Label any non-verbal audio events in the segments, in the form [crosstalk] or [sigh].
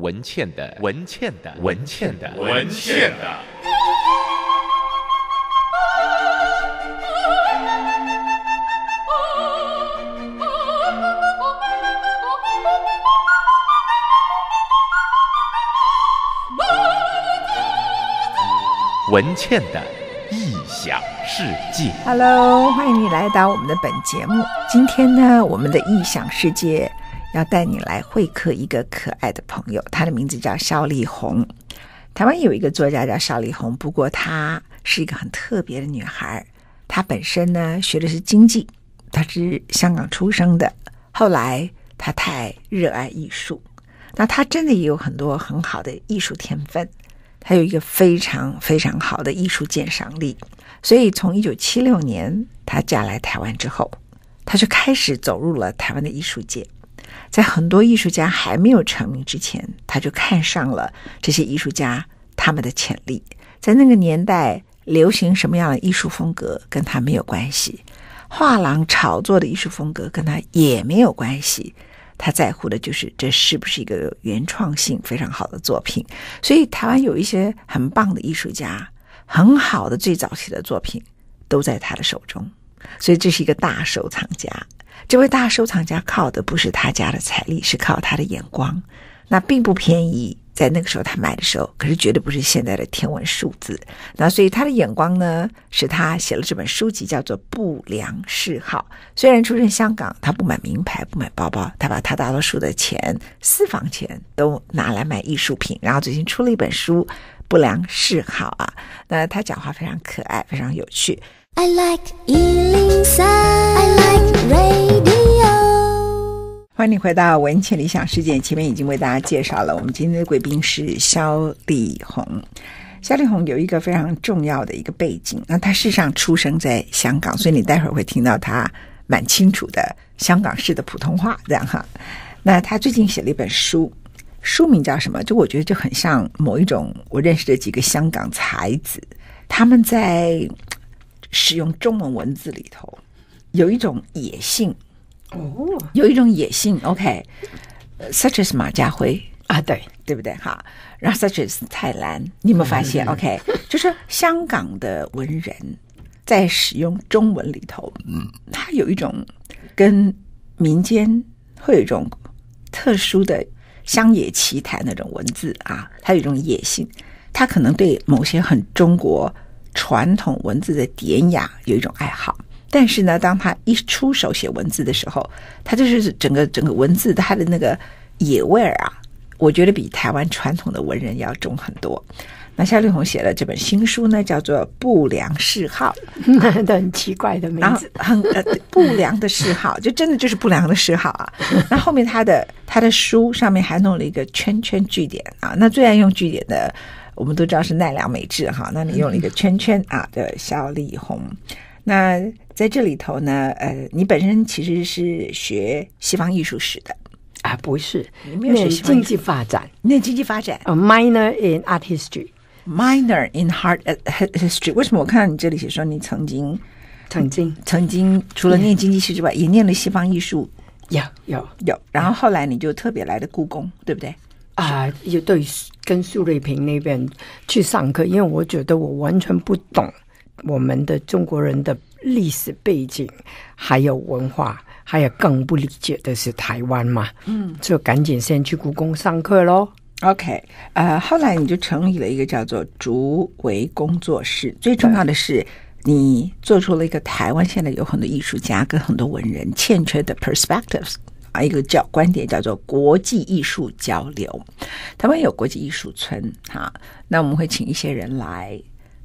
文倩的文倩的文倩的文倩的。文倩的异想世界。Hello，欢迎你来到我们的本节目。今天呢，我们的异想世界要带你来会客一个可爱的朋友，她的名字叫萧丽红。台湾有一个作家叫萧丽红，不过她是一个很特别的女孩。她本身呢学的是经济，她是香港出生的。后来她太热爱艺术，那她真的也有很多很好的艺术天分。她有一个非常非常好的艺术鉴赏力，所以从一九七六年她嫁来台湾之后，她就开始走入了台湾的艺术界。在很多艺术家还没有成名之前，他就看上了这些艺术家他们的潜力。在那个年代，流行什么样的艺术风格跟他没有关系，画廊炒作的艺术风格跟他也没有关系。他在乎的就是这是不是一个原创性非常好的作品，所以台湾有一些很棒的艺术家，很好的最早期的作品都在他的手中，所以这是一个大收藏家。这位大收藏家靠的不是他家的财力，是靠他的眼光，那并不便宜。在那个时候他买的时候，可是绝对不是现在的天文数字。那所以他的眼光呢，使他写了这本书籍，叫做《不良嗜好》。虽然出身香港，他不买名牌，不买包包，他把他大多数的钱、私房钱都拿来买艺术品。然后最近出了一本书《不良嗜好》啊，那他讲话非常可爱，非常有趣。I like 103, I like radio. 欢迎你回到文茜理想世界。前面已经为大家介绍了，我们今天的贵宾是肖丽红。肖丽红有一个非常重要的一个背景，那她事实上出生在香港，所以你待会儿会听到她蛮清楚的香港式的普通话，这样哈。那她最近写了一本书，书名叫什么？就我觉得就很像某一种我认识的几个香港才子，他们在使用中文文字里头有一种野性。哦，有一种野性，OK，such as 马家辉。啊，对。对不对？哈，然后 such as 蔡澜，你有没有发现？OK，就是香港的文人在使用中文里头，嗯，他有一种跟民间会有一种特殊的乡野奇谈那种文字啊，他有一种野性，他可能对某些很中国传统文字的典雅有一种爱好。但是呢，当他一出手写文字的时候，他就是整个整个文字他的那个野味儿啊，我觉得比台湾传统的文人要重很多。那萧丽红写了这本新书呢，叫做《不良嗜好》，很奇怪的名字，很呃不良的嗜好，就真的就是不良的嗜好啊。那后面他的他的书上面还弄了一个圈圈句点啊，那最爱用句点的，我们都知道是奈良美智哈，那你用了一个圈圈啊的萧丽红。那在这里头呢，呃，你本身其实是学西方艺术史的啊？不是，你没有学经济发展，念经济发展。A minor in art history，minor in art history。为什么我看到你这里写说你曾经曾经曾经除了念经济学之外，也念了西方艺术？有有有。然后后来你就特别来的故宫，对不对？啊，也对，跟苏瑞平那边去上课，因为我觉得我完全不懂。我们的中国人的历史背景，还有文化，还有更不理解的是台湾嘛，嗯，就赶紧先去故宫上课喽。OK，呃，后来你就成立了一个叫做竹围工作室。最重要的是，你做出了一个台湾现在有很多艺术家跟很多文人欠缺的 perspectives 啊，一个叫观点叫做国际艺术交流。台湾有国际艺术村哈，那我们会请一些人来。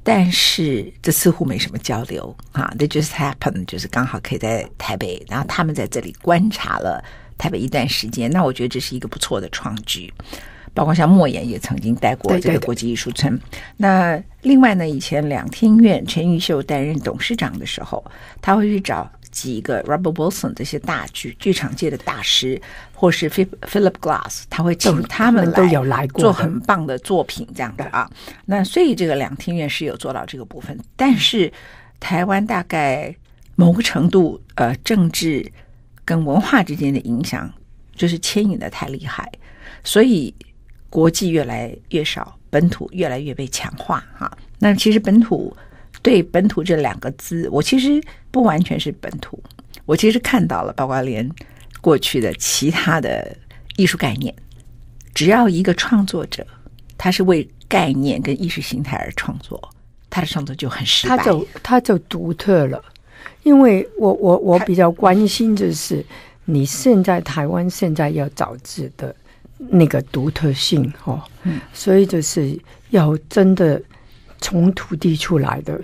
但是这似乎没什么交流啊，That just happened，就是刚好可以在台北，然后他们在这里观察了台北一段时间。那我觉得这是一个不错的创举，包括像莫言也曾经待过这个国际艺术村。那另外呢，以前两厅院陈玉秀担任董事长的时候，他会去找。几个 Robert Wilson 这些大剧剧场界的大师，或是 Philip Glass，他会请他们来都有来过做很棒的作品，这样的啊。那所以这个两厅院是有做到这个部分，但是台湾大概某个程度，呃，政治跟文化之间的影响就是牵引的太厉害，所以国际越来越少，本土越来越被强化哈。那其实本土对本土这两个字，我其实不完全是本土，我其实看到了，包括连过去的其他的艺术概念，只要一个创作者他是为概念跟意识形态而创作，他的创作就很失败，他就他就独特了。因为我我我比较关心就是你现在台湾现在要找自的那个独特性哦，嗯，所以就是要真的从土地出来的，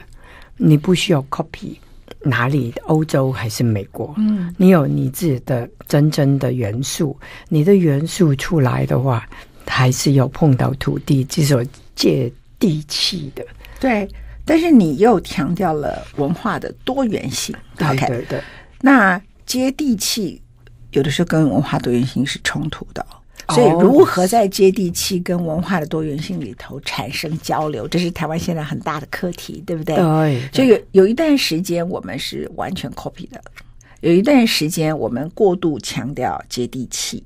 你不需要 copy 哪里欧洲还是美国，嗯，你有你自己的真正的元素，你的元素出来的话，还是要碰到土地，这是接地气的，对。但是你又强调了文化的多元性，对对对。那接地气有的时候跟文化多元性是冲突的，所以如何在接地气跟文化的多元性里头产生交流，这是台湾现在很大的课题，对不对？对。所以有一段时间我们是完全 copy 的，有一段时间我们过度强调接地气，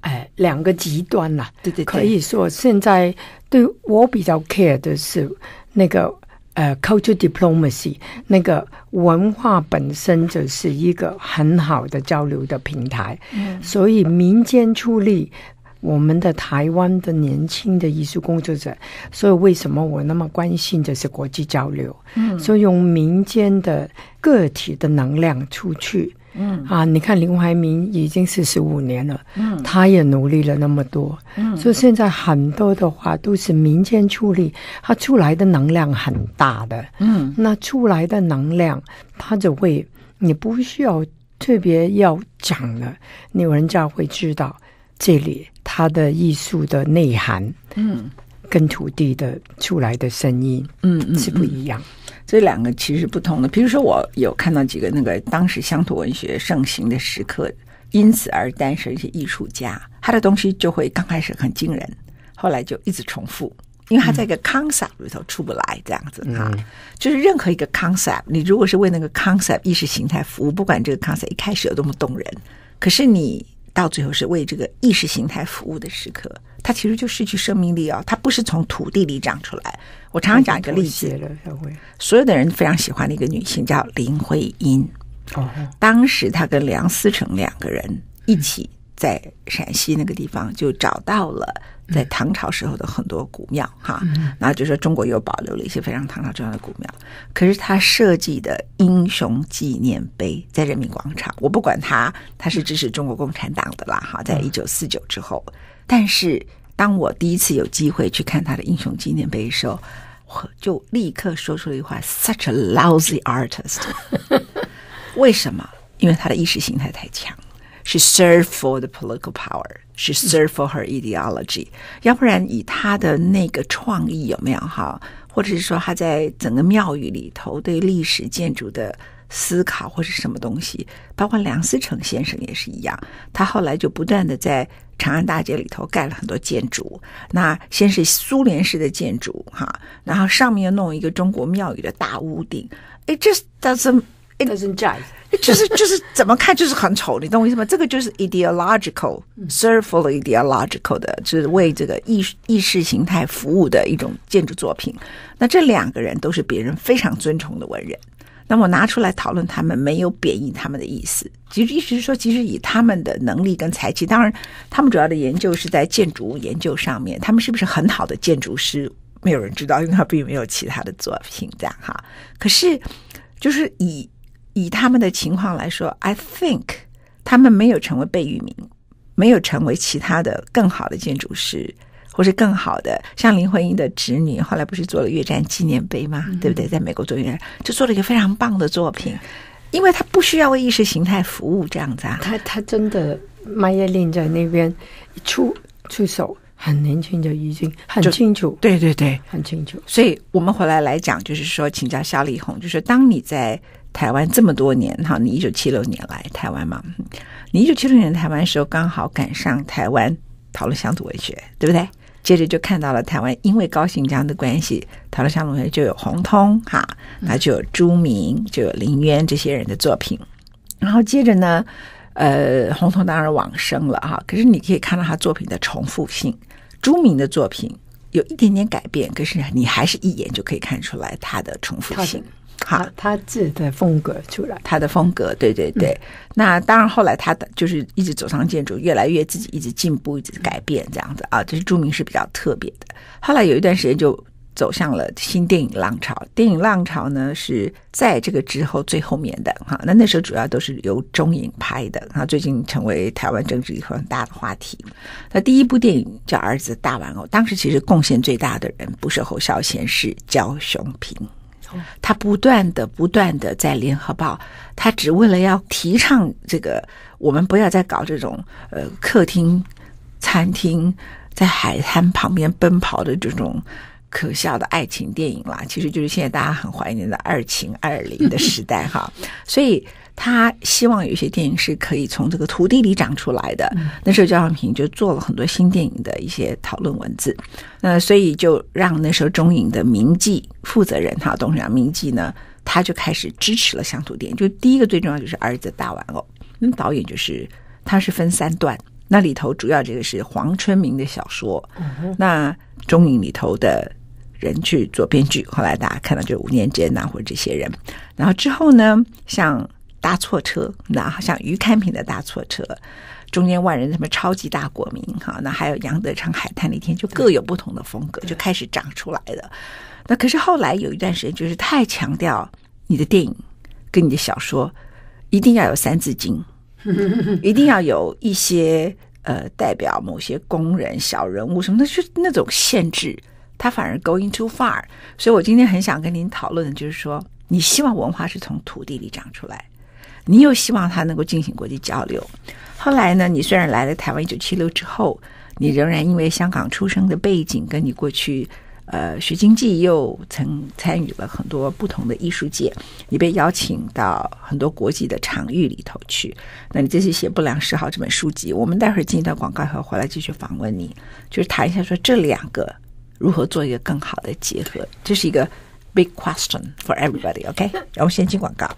哎，两个极端呐，对对对。可以说现在对我比较 care 的是那个。呃、uh，culture diplomacy 那个文化本身就是一个很好的交流的平台，嗯，所以民间出力，我们的台湾的年轻的艺术工作者，所以为什么我那么关心就是国际交流，嗯，所以用民间的个体的能量出去。嗯。啊，你看林怀民已经四十五年了，嗯，他也努力了那么多，嗯，所以现在很多的话都是民间出力，他出来的能量很大的，嗯，那出来的能量，他就会，你不需要特别要讲了，你人家会知道这里他的艺术的内涵，嗯，跟土地的出来的声音，嗯嗯，是不一样。这两个其实是不同的。比如说，我有看到几个那个当时乡土文学盛行的时刻，因此而诞生一些艺术家，他的东西就会刚开始很惊人，后来就一直重复，因为他在一个 concept 里头出不来，这样子哈。嗯、就是任何一个 concept，你如果是为那个 concept 意识形态服务，不管这个 concept 一开始有多么动人，可是你到最后是为这个意识形态服务的时刻，它其实就失去生命力哦。它不是从土地里长出来。我常常讲一个例子，所有的人非常喜欢的一个女性叫林徽因。哦，当时她跟梁思成两个人一起在陕西那个地方，就找到了在唐朝时候的很多古庙哈。然后就说中国又保留了一些非常唐朝重要的古庙。可是他设计的英雄纪念碑在人民广场，我不管他，他是支持中国共产党的啦哈。在一九四九之后，但是。当我第一次有机会去看他的英雄纪念碑的时候，我就立刻说出了一句话：“Such a lousy artist。[laughs] ”为什么？因为他的意识形态太强，She serve for the political power，She serve for her ideology。要不然，以他的那个创意有没有哈？或者是说他在整个庙宇里头对历史建筑的思考，或是什么东西？包括梁思成先生也是一样，他后来就不断的在。长安大街里头盖了很多建筑，那先是苏联式的建筑哈，然后上面又弄一个中国庙宇的大屋顶，it just doesn't. Doesn't jive，[laughs] 就是就是怎么看就是很丑，你懂我意思吗？这个就是 ideological serve for ideological 的，就是为这个意意识形态服务的一种建筑作品。那这两个人都是别人非常尊崇的文人。那我拿出来讨论，他们没有贬义他们的意思，其实意思是说，其实以他们的能力跟才气，当然他们主要的研究是在建筑物研究上面，他们是不是很好的建筑师，没有人知道，因为他并没有其他的作品这样哈。可是，就是以以他们的情况来说，I think 他们没有成为贝聿铭，没有成为其他的更好的建筑师。或是更好的，像林徽因的侄女，后来不是做了越战纪念碑吗？嗯、对不对？在美国做越战，就做了一个非常棒的作品，因为他不需要为意识形态服务，这样子啊。他他真的，马耶令在那边出出手，很年轻就已经很清楚。对对对，很清楚。所以我们回来来讲，就是说，请教萧丽红，就是当你在台湾这么多年，哈，你一九七六年来台湾嘛，你一九七六年台湾的时候，刚好赶上台湾讨论乡土文学，对不对？接着就看到了台湾，因为高行章的关系，讨论乡土文学就有洪通哈，那就有朱明，就有林渊这些人的作品。然后接着呢，呃，洪通当然往生了哈，可是你可以看到他作品的重复性，朱明的作品有一点点改变，可是你还是一眼就可以看出来他的重复性。好，他自己的风格出来，他的风格，对对对。嗯、那当然，后来他的就是一直走上建筑，越来越自己一直进步，一直改变这样子啊。这是著名是比较特别的。后来有一段时间就走向了新电影浪潮。电影浪潮呢是在这个之后最后面的哈。那那时候主要都是由中影拍的，然后最近成为台湾政治一个很大的话题。那第一部电影叫《儿子大玩偶》，当时其实贡献最大的人不是侯孝贤，是焦雄平。他不断的、不断的在《联合报》，他只为了要提倡这个，我们不要再搞这种呃客厅、餐厅在海滩旁边奔跑的这种可笑的爱情电影啦，其实就是现在大家很怀念的二情二零的时代哈，[laughs] 所以。他希望有一些电影是可以从这个土地里长出来的。嗯、那时候焦雄屏就做了很多新电影的一些讨论文字，那所以就让那时候中影的名记负责人哈董事长名记呢，他就开始支持了乡土电影。就第一个最重要就是儿子大玩偶，那导演就是他是分三段，那里头主要这个是黄春明的小说，嗯、那中影里头的人去做编剧，后来大家看到就是吴念真呐或者这些人，然后之后呢像。搭错车，那好像余堪平的搭错车，中间万人什么超级大国民哈，那还有杨德昌海滩那天就各有不同的风格，就开始长出来了。那可是后来有一段时间，就是太强调你的电影跟你的小说一定要有三字经，[laughs] 一定要有一些呃代表某些工人小人物什么的，就那种限制，他反而 going too far。所以我今天很想跟您讨论的就是说，你希望文化是从土地里长出来。你又希望他能够进行国际交流，后来呢？你虽然来了台湾一九七六之后，你仍然因为香港出生的背景，跟你过去呃学经济，又曾参与了很多不同的艺术界，你被邀请到很多国际的场域里头去。那你这次写《不良嗜好》这本书籍，我们待会儿进一段广告后回来继续访问你，就是谈一下说这两个如何做一个更好的结合，这是一个 big question for everybody。OK，然后先进广告。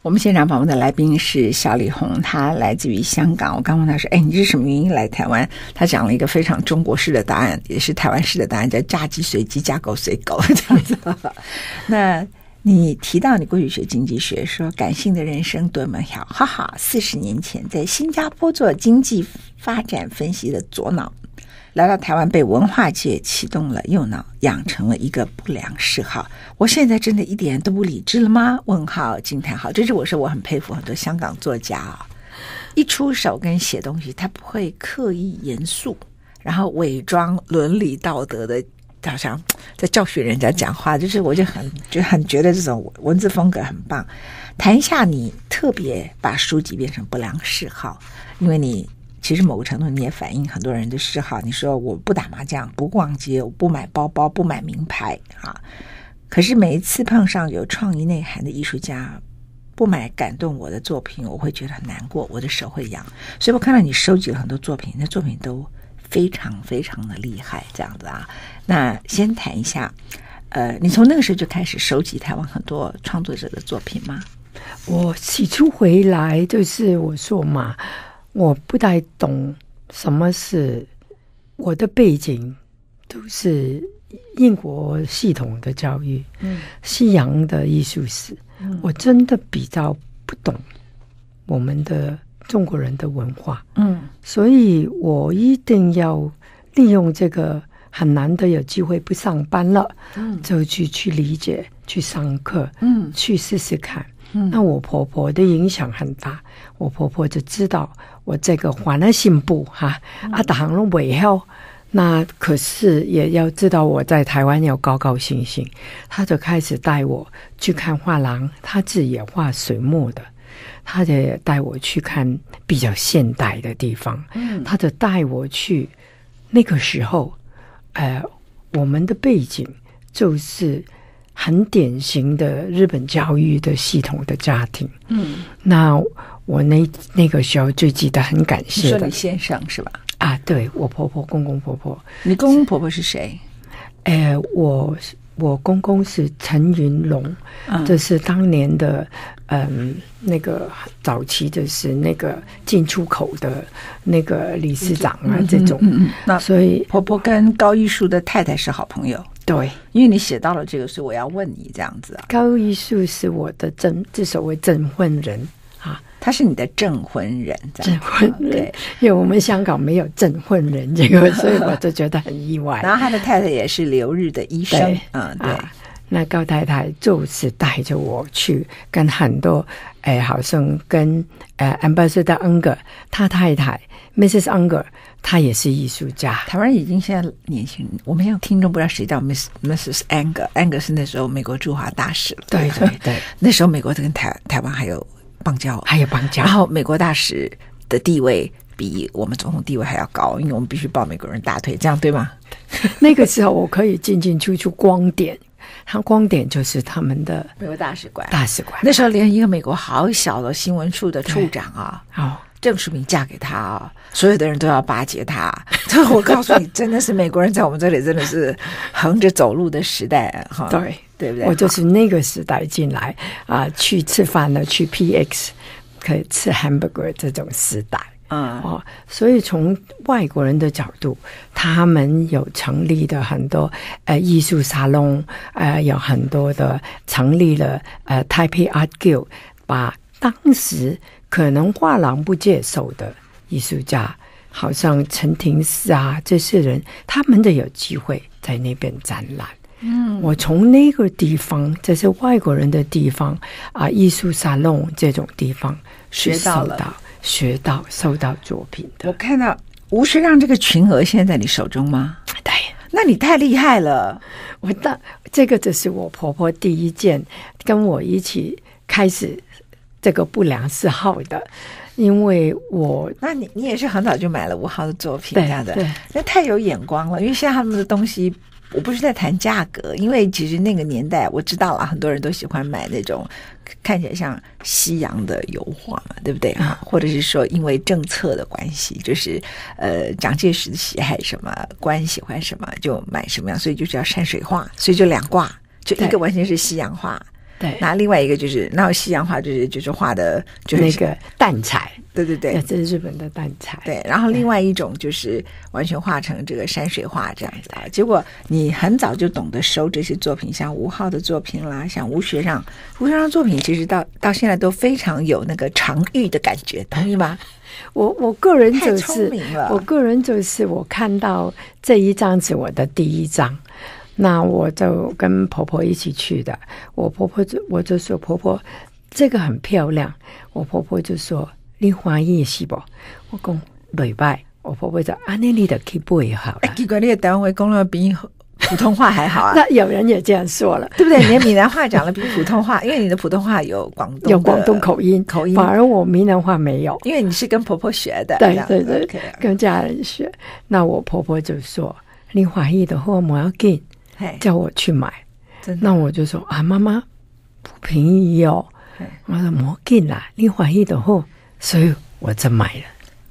我们现场访问的来宾是小李红，他来自于香港。我刚问他说：“哎，你是什么原因来台湾？”他讲了一个非常中国式的答案，也是台湾式的答案，叫“嫁鸡随鸡，嫁狗随狗”这样子。那你提到你过去学经济学，说感性的人生多么好，哈哈！四十年前在新加坡做经济发展分析的左脑。来到台湾，被文化界启动了右脑，养成了一个不良嗜好。我现在真的一点都不理智了吗？问号惊叹号！这是我说我很佩服很多香港作家啊，一出手跟写东西，他不会刻意严肃，然后伪装伦理道德的，好像 [tsk] 在教训人家讲话。就是我就很就很觉得这种文字风格很棒。谈一下你特别把书籍变成不良嗜好，因为你。其实某个程度你也反映很多人的嗜好。你说我不打麻将，不逛街，我不买包包，不买名牌啊。可是每一次碰上有创意内涵的艺术家，不买感动我的作品，我会觉得很难过，我的手会痒。所以我看到你收集了很多作品，那作品都非常非常的厉害，这样子啊。那先谈一下，呃，你从那个时候就开始收集台湾很多创作者的作品吗？我起初回来就是我说嘛。我不太懂什么是我的背景，都是英国系统的教育，嗯，西洋的艺术史，嗯，我真的比较不懂我们的中国人的文化，嗯，所以我一定要利用这个很难得有机会不上班了，嗯，就去去理解，去上课，嗯，去试试看。那我婆婆的影响很大，我婆婆就知道我这个还了信步哈，啊，打了尾后，那可是也要知道我在台湾要高高兴兴，她就开始带我去看画廊，她自己也画水墨的，她就带我去看比较现代的地方，他得带我去那个时候，呃，我们的背景就是。很典型的日本教育的系统的家庭，嗯，那我那那个时候最记得很感谢的，说你先生是吧？啊，对，我婆婆、公公婆婆。你公公婆婆是谁？呃，我我公公是陈云龙，这、嗯、是当年的嗯那个早期就是那个进出口的那个理事长啊，嗯、这种。那所以婆婆跟高玉树的太太是好朋友。对，因为你写到了这个，所以我要问你这样子啊。高玉树是我的证，这所谓证婚人。他是你的证婚人，证婚人，对，因为我们香港没有证婚人这个，[laughs] 所以我就觉得很意外。然后他的太太也是留日的医生，嗯，对。啊、那高太太就是带着我去跟很多，哎，好像跟呃 Ambassador Unger 他太太 Mrs. Unger，她也是艺术家。台湾已经现在年轻人，我们有听众不知道谁叫 Miss Mrs. Unger，Unger 是那时候美国驻华大使对对，对，那时候美国跟台台湾还有。邦交还有邦交，然后美国大使的地位比我们总统地位还要高，因为我们必须抱美国人大腿，这样对吗？[laughs] 那个时候我可以进进出出光点，他光点就是他们的美国大使馆，大使馆。那时候连一个美国好小的新闻处的处长啊，哦，郑淑敏嫁给他啊，所有的人都要巴结他。[laughs] 我告诉你，真的是美国人在我们这里真的是横着走路的时代哈。对。对不对？我就是那个时代进来啊、呃，去吃饭了，去 PX 可以吃 hamburger 这种时代，嗯哦，所以从外国人的角度，他们有成立的很多呃艺术沙龙，呃有很多的成立了呃 Taipei Art Guild，把当时可能画廊不接受的艺术家，好像陈廷诗啊这些人，他们都有机会在那边展览。嗯，我从那个地方，这是外国人的地方啊，艺术沙龙这种地方学到了，学到收到作品的。我看到吴学让这个群额现在在你手中吗？对，那你太厉害了。我的这个就是我婆婆第一件跟我一起开始这个不良嗜好的，因为我那你你也是很早就买了吴浩的作品，这样的，对，那太有眼光了。因为现在他们的东西。我不是在谈价格，因为其实那个年代我知道了，很多人都喜欢买那种看起来像西洋的油画嘛，对不对啊？或者是说因为政策的关系，就是呃蒋介石的喜爱什么，官喜欢什么就买什么样，所以就叫山水画，所以就两挂，就一个完全是西洋画。对，那另外一个就是，那西洋画就是就是画的，就是那个淡彩，对对对，这是日本的淡彩。对，然后另外一种就是完全画成这个山水画这样子啊。结果你很早就懂得收这些作品，像吴昊的作品啦，像吴学让，吴学让作品其实到到现在都非常有那个常玉的感觉，同意吗？[laughs] 我我个人就是，我个人就是我看到这一张是我的第一张。那我就跟婆婆一起去的，我婆婆就我就说婆婆这个很漂亮，我婆婆就说你欢喜是不？我讲礼拜，我婆婆就啊，那你的 keyboard 也好了。结果你的单位讲了比普通话还好啊。[laughs] 那有人也这样说了，[laughs] 对不对？你的闽南话讲的比普通话，因为你的普通话有广东有广东口音，口音，反而我闽南话没有，因为你是跟婆婆学的，对对对，okay. 跟家人学。那我婆婆就说你怀疑的话，我要给。叫我去买，那我就说啊，妈妈不便宜哦。我说莫紧啦，你怀疑的货，所以我就买了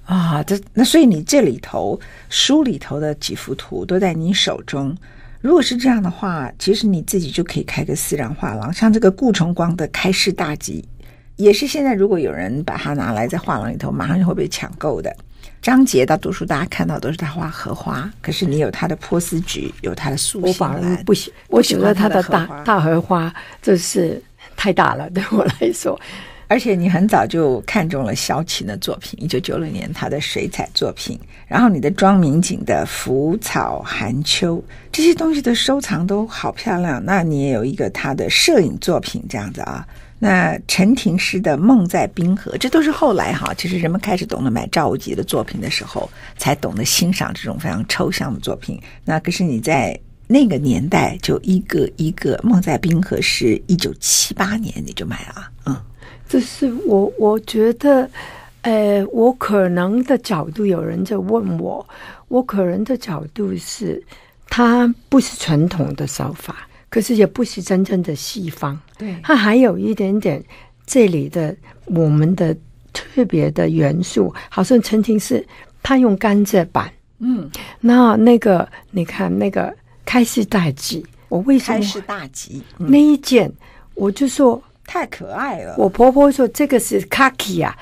啊。这那所以你这里头书里头的几幅图都在你手中。如果是这样的话，其实你自己就可以开个私人画廊，像这个顾崇光的开市大吉，也是现在如果有人把它拿来在画廊里头，马上就会被抢购的。张捷大多数大家看到都是他画荷花，可是你有他的波斯菊，有他的素心兰。我反而不喜，我觉得他的大大荷花就是太大了，对我来说。而且你很早就看中了萧琴的作品，一九九六年他的水彩作品，然后你的庄明景的浮草寒秋这些东西的收藏都好漂亮。那你也有一个他的摄影作品这样子啊。那陈廷诗的《梦在冰河》，这都是后来哈，其实人们开始懂得买赵无极的作品的时候，才懂得欣赏这种非常抽象的作品。那可是你在那个年代就一个一个《梦在冰河》是一九七八年你就买了，嗯，这是我我觉得，呃，我可能的角度，有人在问我，我可能的角度是，它不是传统的手法。可是也不是真正的西方，对，它还有一点点这里的我们的特别的元素，好像曾经是他用甘蔗板，嗯，那那个你看那个开市大吉，我为什么开市大吉、嗯、那一件，我就说太可爱了。我婆婆说这个是 kaki 啊，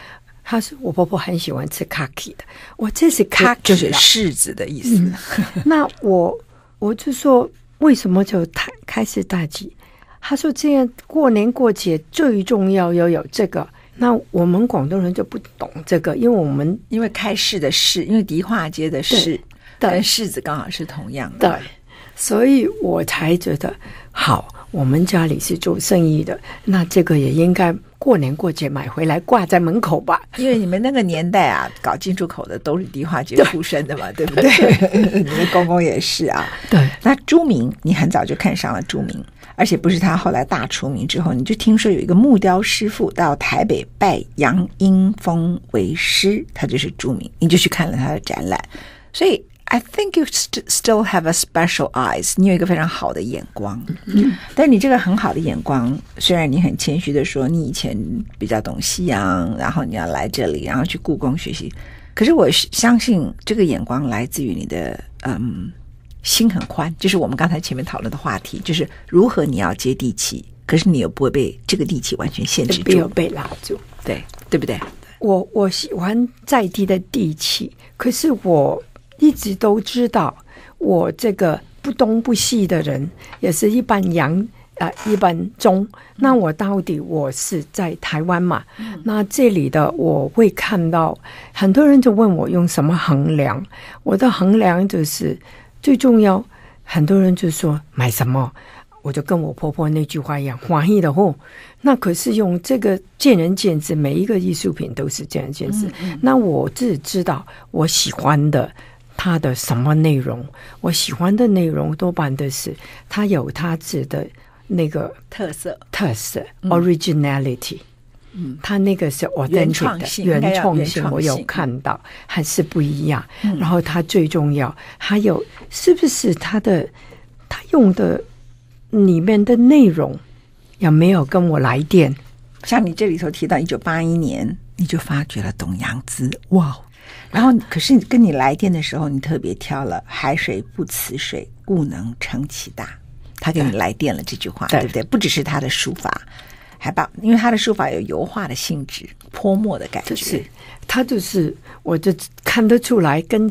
她说我婆婆很喜欢吃 kaki 的，我这是 kaki，就是柿子的意思。嗯、那我我就说为什么就开开市大吉？他说这样过年过节最重要要有这个。那我们广东人就不懂这个，因为我们因为开市的市，因为迪化街的市跟柿子刚好是同样的，对，所以我才觉得好。我们家里是做生意的，那这个也应该过年过节买回来挂在门口吧？因为你们那个年代啊，搞进出口的都是迪化街出身的嘛，对，[laughs] 对不对？你的公公也是啊。对，那朱明，你很早就看上了朱明。而且不是他后来大出名之后，你就听说有一个木雕师傅到台北拜杨英风为师，他就是朱明，你就去看了他的展览。所以，I think you st still have a special eyes，你有一个非常好的眼光。嗯，但你这个很好的眼光，虽然你很谦虚的说你以前比较懂西洋，然后你要来这里，然后去故宫学习，可是我相信这个眼光来自于你的嗯。心很宽，就是我们刚才前面讨论的话题，就是如何你要接地气，可是你又不会被这个地气完全限制住，没有被拉住，对对不对？我我喜欢在地的地气，可是我一直都知道，我这个不东不西的人，也是一般洋啊、呃，一般中。那我到底我是在台湾嘛？嗯、那这里的我会看到很多人就问我用什么衡量，我的衡量就是。最重要，很多人就说买什么，我就跟我婆婆那句话一样，欢喜的货。那可是用这个见仁见智，每一个艺术品都是见仁见智。嗯嗯、那我自己知道我喜欢的它的什么内容，我喜欢的内容多半都是它有它自己的那个特色，特色 originality。嗯，他那个是我原创性，原创性我有看到，还是不一样。嗯、然后他最重要，还有是不是他的他用的里面的内容有没有跟我来电？像你这里头提到一九八一年，你就发掘了董阳孜，哇！然后可是跟你来电的时候，你特别挑了“海水不辞水，故能成其大”，他给你来电了这句话，对，对不对？不只是他的书法。还把，因为他的书法有油画的性质，泼墨的感觉。是，他就是，我就看得出来，跟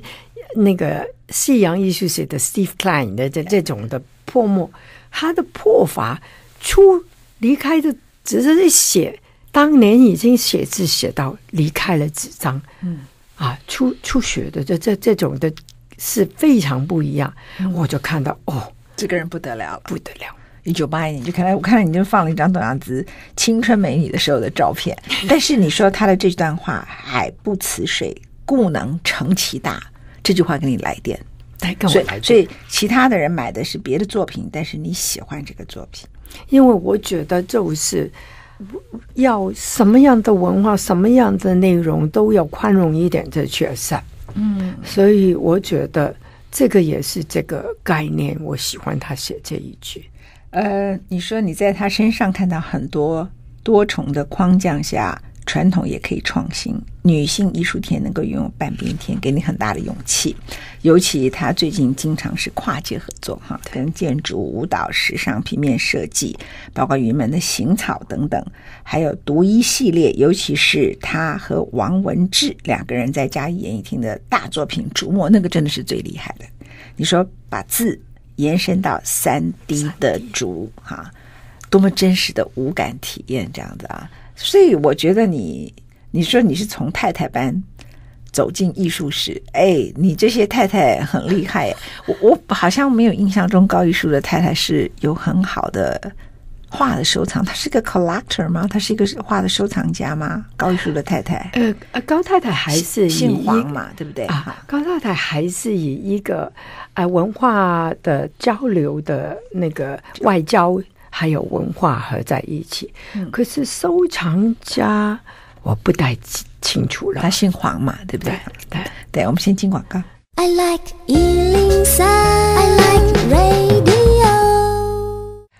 那个西洋艺术写的 Steve Klein 的这这种的泼墨，他的破法出离开的只是在写，当年已经写字写到离开了纸张，嗯啊，出出血的这这这种的是非常不一样。嗯、我就看到哦，这个人不得了了，不得了。一九八一年，就看来我看到你就放了一张董阳子青春美女的时候的照片。但是你说他的这段话“海不辞水，故能成其大”，这句话给你来电，来跟我来电。所以其他的人买的是别的作品，但是你喜欢这个作品，因为我觉得就是要什么样的文化、什么样的内容都要宽容一点，的角色。嗯，所以我觉得这个也是这个概念。我喜欢他写这一句。呃，你说你在他身上看到很多多重的框架下，传统也可以创新。女性艺术天能够拥有半边天，给你很大的勇气。尤其他最近经常是跨界合作，哈，跟建筑、舞蹈、时尚、平面设计，包括云门的行草等等，还有独一系列，尤其是他和王文志两个人在嘉义演艺厅的大作品《竹墨》，那个真的是最厉害的。你说把字。延伸到三 D 的竹哈，多么真实的五感体验这样子啊！所以我觉得你，你说你是从太太班走进艺术史，哎，你这些太太很厉害。我我好像没有印象中高玉树的太太是有很好的。画的收藏，她是个 collector 吗？她是一个画的收藏家吗？高玉树的太太，呃呃，高太太还是姓黄嘛，对不对？啊，高太太还是以一个呃文化的交流的那个外交还有文化合在一起。嗯，可是收藏家我不太清楚了。他姓黄嘛，对不对？对对，对，我们先进广告。I like 103, I like radio.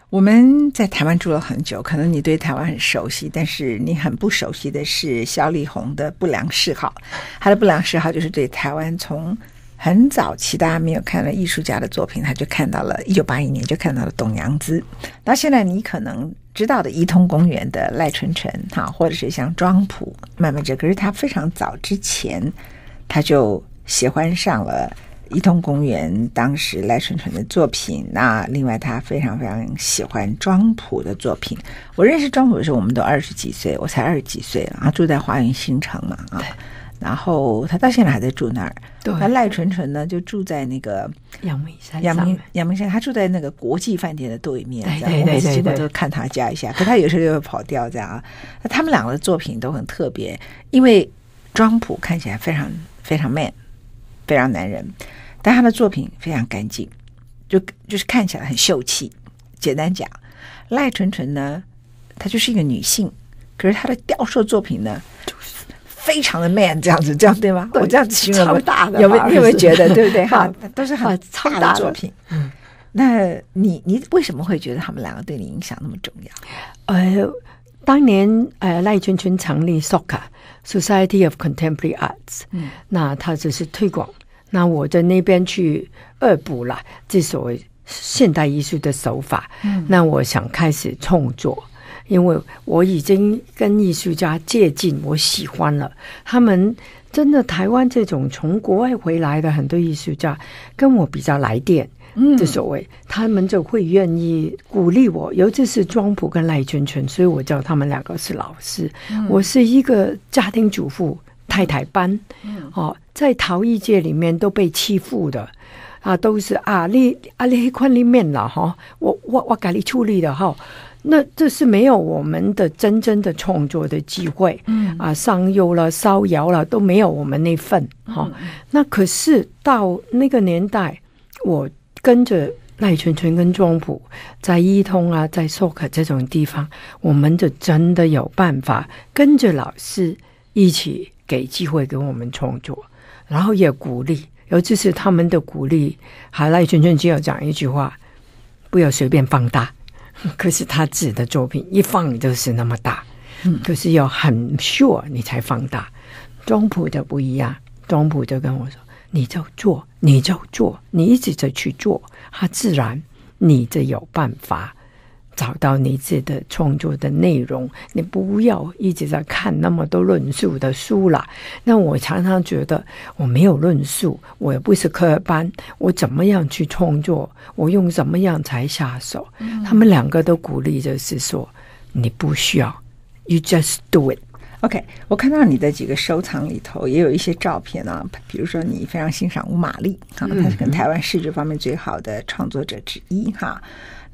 我们在台湾住了很久，可能你对台湾很熟悉，但是你很不熟悉的是萧丽红的不良嗜好。他的不良嗜好就是对台湾从很早期大家没有看了艺术家的作品，他就看到了一九八一年就看到了董阳孜。到现在你可能知道的伊通公园的赖纯纯哈，或者是像庄普慢慢这，可是他非常早之前他就喜欢上了伊通公园当时赖纯纯的作品。那另外他非常非常喜欢庄普的作品。我认识庄普的时候，我们都二十几岁，我才二十几岁了，他住在花园新城嘛啊。然后他到现在还在住那儿。对，那赖纯纯呢，就住在那个阳明山。阳明阳明山，他住在那个国际饭店的对面。对对对对，基本都看他家一下。可他有时候又会跑掉这样啊。那他们两个的作品都很特别，因为庄普看起来非常非常 man，非常男人，但他的作品非常干净，就就是看起来很秀气。简单讲，赖纯纯呢，她就是一个女性，可是她的雕塑作品呢，非常的 man，这样子，这样对吗？对，我这样子形容，超大的，有没有？你有没有觉得，对不对？哈，[laughs] 都是很超大的作品。嗯，那你你为什么会觉得他们两个对你影响那么重要？呃，当年呃赖纯纯成立 SOCA Society of Contemporary Arts，嗯，那他只是推广，那我在那边去恶补了这所谓现代艺术的手法。嗯，那我想开始创作。因为我已经跟艺术家接近，我喜欢了他们。真的，台湾这种从国外回来的很多艺术家跟我比较来电，嗯，的所谓，他们就会愿意鼓励我。尤其是庄普跟赖娟娟，所以我叫他们两个是老师。嗯、我是一个家庭主妇太太班，嗯、哦，在陶艺界里面都被欺负的啊，都是啊，你啊，你宽里面了哈，我我我给你处理的哈。那这是没有我们的真正的创作的机会，嗯啊，上釉了、烧窑了都没有我们那份哈、嗯哦。那可是到那个年代，我跟着赖纯纯跟庄普在一通啊，在 SOCA 这种地方，我们就真的有办法跟着老师一起给机会给我们创作，然后也鼓励，尤其是他们的鼓励，还赖纯纯只有讲一句话：不要随便放大。[laughs] 可是他自己的作品一放就是那么大，嗯，可是要很 sure 你才放大。庄普的不一样，庄普就跟我说：“你就做，你就做，你一直在去做，他自然你就有办法。”找到你自己的创作的内容，你不要一直在看那么多论述的书啦。那我常常觉得我没有论述，我也不是科班，我怎么样去创作？我用怎么样才下手？嗯、他们两个都鼓励，就是说你不需要，you just do it。OK，我看到你的几个收藏里头也有一些照片啊，比如说你非常欣赏吴玛丽啊，她是跟台湾视觉方面最好的创作者之一哈。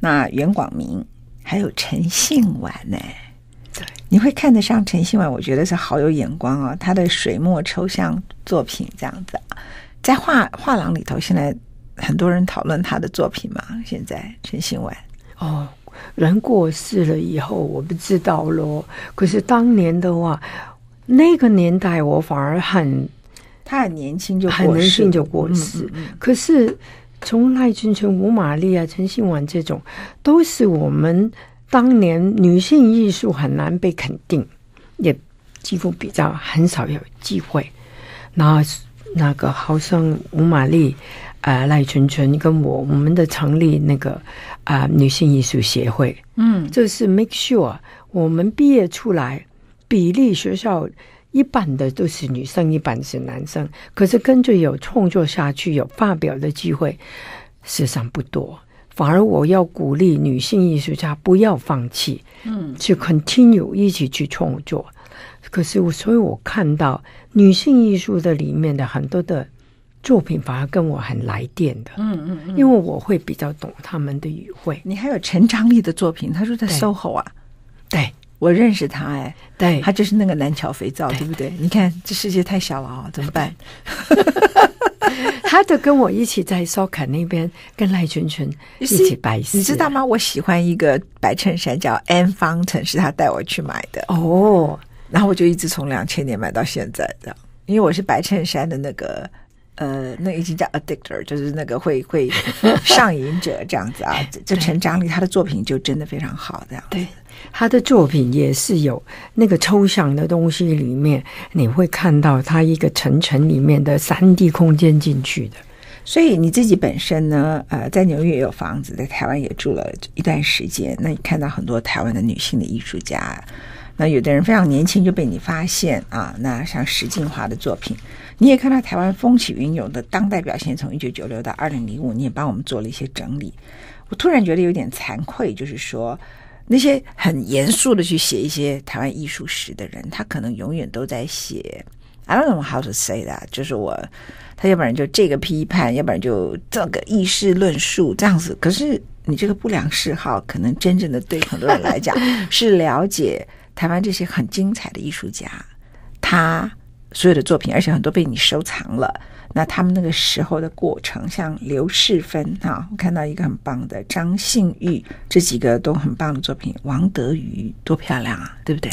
那袁广明还有陈信晚呢？对，你会看得上陈信晚？我觉得是好有眼光哦。他的水墨抽象作品这样子，在画画廊里头，现在很多人讨论他的作品嘛。现在陈信晚哦，人过世了以后，我不知道咯。可是当年的话，那个年代我反而很，他很年轻就很年轻就过世，嗯嗯嗯，可是。从赖纯纯、吴玛丽啊、陈信婉这种，都是我们当年女性艺术很难被肯定，也几乎比较很少有机会。然后那个好像吴玛丽、啊、呃、赖纯纯跟我，我们的成立那个啊、呃、女性艺术协会，嗯，就是 make sure 我们毕业出来比例学校。一半的都是女生，一半是男生。可是跟着有创作下去、有发表的机会，事实上不多。反而我要鼓励女性艺术家不要放弃，嗯，去 continue 一起去创作。可是我，所以我看到女性艺术的里面的很多的作品，反而跟我很来电的，嗯嗯，嗯，因为我会比较懂他们的语汇。你还有陈章丽的作品，他说在 SOHO 啊，我认识他哎，对，他就是那个南桥肥皂，对，对不对？你看这世界太小了啊、哦，怎么办？他就跟我一起在 SOCA 那边跟赖群群 [laughs] 一起摆设，你知道吗？我喜欢一个白衬衫叫 Anne Fountain，是他带我去买的哦。然后我就一直从两千年买到现在的，因为我是白衬衫的那个呃，那已经叫 addictor，就是那个会会上瘾者这样子啊。[laughs] 就成长里，他的作品就真的非常好，这样。对，他的作品也是有那个抽象的东西，里面你会看到他一个层层里面的三 D 空间进去的。所以你自己本身呢，呃，在纽约也有房子，在台湾也住了一段时间。那你看到很多台湾的女性的艺术家。那有的人非常年轻就被你发现啊，那像石静华的作品，你也看到台湾风起云涌的当代表现，从一九九六到二零零五，你也帮我们做了一些整理。我突然觉得有点惭愧，就是说那些很严肃的去写一些台湾艺术史的人，他可能永远都在写，I don't know how to say that，就是我他要不然就这个批判，要不然就这个意识论述这样子。可是你这个不良嗜好，可能真正的对很多人来讲 [laughs] 是了解。台湾这些很精彩的艺术家，他所有的作品，而且很多被你收藏了。那他们那个时候的过程，像刘世芬啊，我看到一个很棒的张信玉，这几个都很棒的作品。王德瑜多漂亮啊，对不对？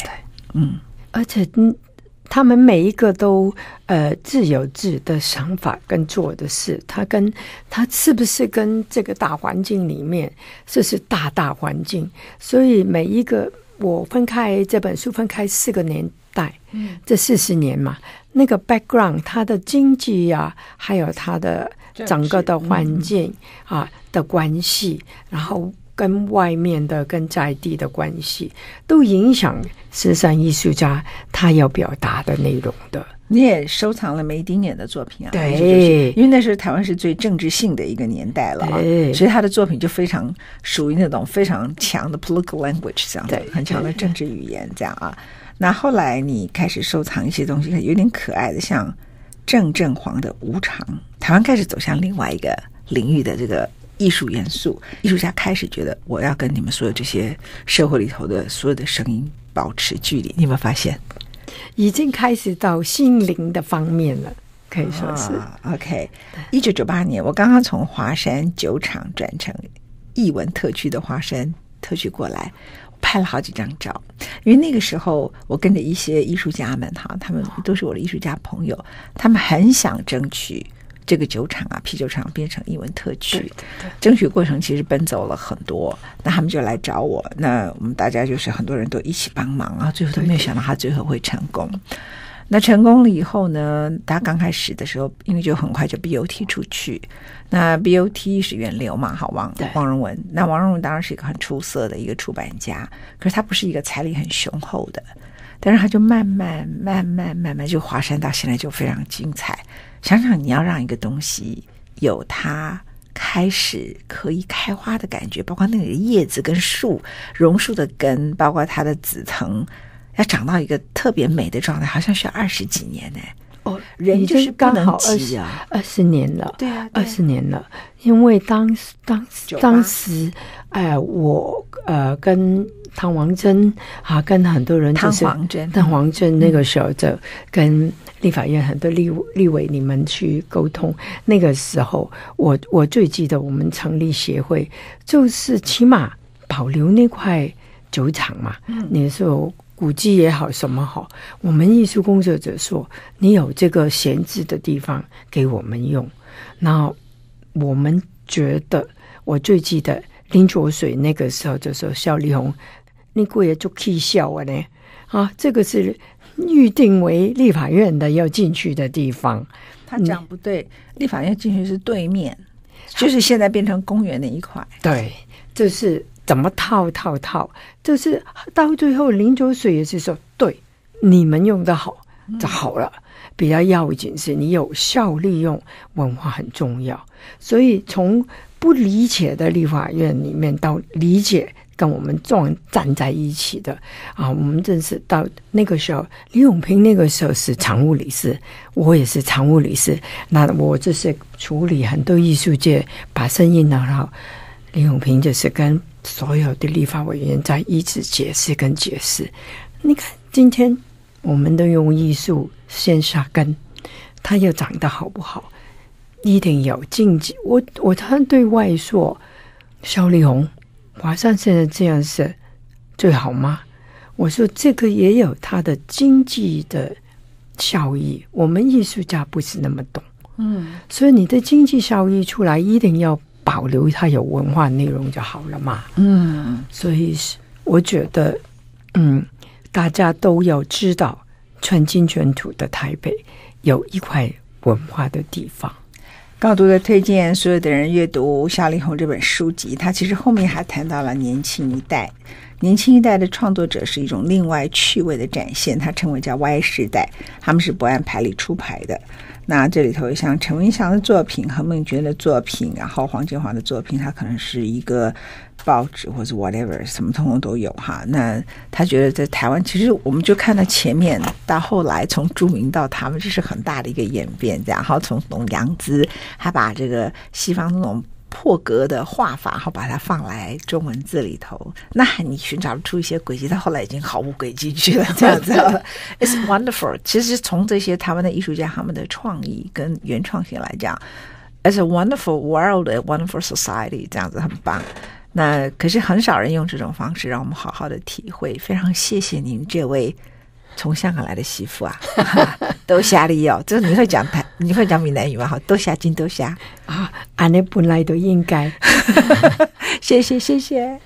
嗯，而且嗯，他们每一个都呃自有自的想法跟做的事，他跟他是不是跟这个大环境里面，这是大大环境，所以每一个。我分开这本书分开四个年代，嗯，这四十年嘛，那个 background，它的经济呀、啊，还有它的整个的环境啊的关系，然后跟外面的、跟在地的关系，都影响时尚艺术家他要表达的内容的。你也收藏了梅丁眼的作品啊？对，因为那时候台湾是最政治性的一个年代了啊，所以他的作品就非常属于那种非常强的 political language 这样对，很强的政治语言这样啊。那后来你开始收藏一些东西，有点可爱的，像郑正煌的无常，台湾开始走向另外一个领域的这个艺术元素，艺术家开始觉得我要跟你们所有这些社会里头的所有的声音保持距离，你有没有发现？已经开始到心灵的方面了，可以说是。Oh, OK，一九九八年，我刚刚从华山酒厂转成艺文特区的华山特区过来，拍了好几张照。因为那个时候，我跟着一些艺术家们哈，他们都是我的艺术家朋友，他们很想争取。这个酒厂啊，啤酒厂变成英文特区，争取过程其实奔走了很多。那他们就来找我，那我们大家就是很多人都一起帮忙啊，最后都没有想到他最后会成功。那成功了以后呢，他刚开始的时候，因为就很快就 BOT 出去，那 BOT 是源流嘛，好王王荣文。那王荣文当然是一个很出色的一个出版家，可是他不是一个财力很雄厚的，但是他就慢慢慢慢慢慢就华山到现在就非常精彩。想想你要让一个东西有它开始可以开花的感觉，包括那个叶子跟树、榕树的根，包括它的紫藤，要长到一个特别美的状态，好像需要二十几年呢。哦，人就是刚好二十啊，二十年了，对啊，二十年了。因为当时当时当时，哎，我呃跟唐王珍啊，跟很多人就是唐王珍，唐王珍那个时候就跟。立法院很多立立委，你们去沟通。那个时候，我我最记得我们成立协会，就是起码保留那块酒厂嘛。嗯，你说古迹也好，什么好，我们艺术工作者说，你有这个闲置的地方给我们用。那我们觉得，我最记得林浊水那个时候就说：“肖丽红，你过也就可以笑我呢。”啊，这个是。预定为立法院的要进去的地方，他讲不对，立法院进去是对面，就是现在变成公园的一块。对，就是怎么套套套，就是到最后林九水也是说，对，你们用的好就好了，比较要紧是你有效利用文化很重要，所以从不理解的立法院里面到理解。跟我们撞站在一起的啊，我们真是到那个时候，李永平那个时候是常务理事，我也是常务理事。那我就是处理很多艺术界把声音呢，然后李永平就是跟所有的立法委员在一直解释跟解释。你看，今天我们都用艺术先下根，它又长得好不好，一定有经济。我我常对外说，肖丽红。华山现在这样是最好吗？我说这个也有它的经济的效益。我们艺术家不是那么懂，嗯，所以你的经济效益出来，一定要保留它有文化内容就好了嘛。嗯，所以是我觉得，嗯，大家都要知道，全金全土的台北有一块文化的地方。高度的推荐所有的人阅读夏丽红这本书籍。他其实后面还谈到了年轻一代，年轻一代的创作者是一种另外趣味的展现，他称为叫 Y 时代，他们是不按牌理出牌的。那这里头像陈文祥的作品、何孟娟的作品，然后黄建华的作品，他可能是一个。报纸或者 whatever 什么通通都有哈。那他觉得在台湾，其实我们就看到前面到后来，从著名到他们，这是很大的一个演变。然后从董阳孜，他把这个西方那种破格的画法，然后把它放来中文字里头，那你寻找出一些轨迹，到后来已经毫无轨迹去了。这样子，[laughs] It's wonderful。其实从这些台湾的艺术家他们的创意跟原创性来讲，It's a wonderful world, a wonderful society，这样子很棒。那可是很少人用这种方式让我们好好的体会，非常谢谢您这位从香港来的媳妇啊，多谢你哦，这你会讲台，你会讲闽南语吗？好，多谢金多谢啊，俺那本来都应该，谢 [laughs] 谢谢谢。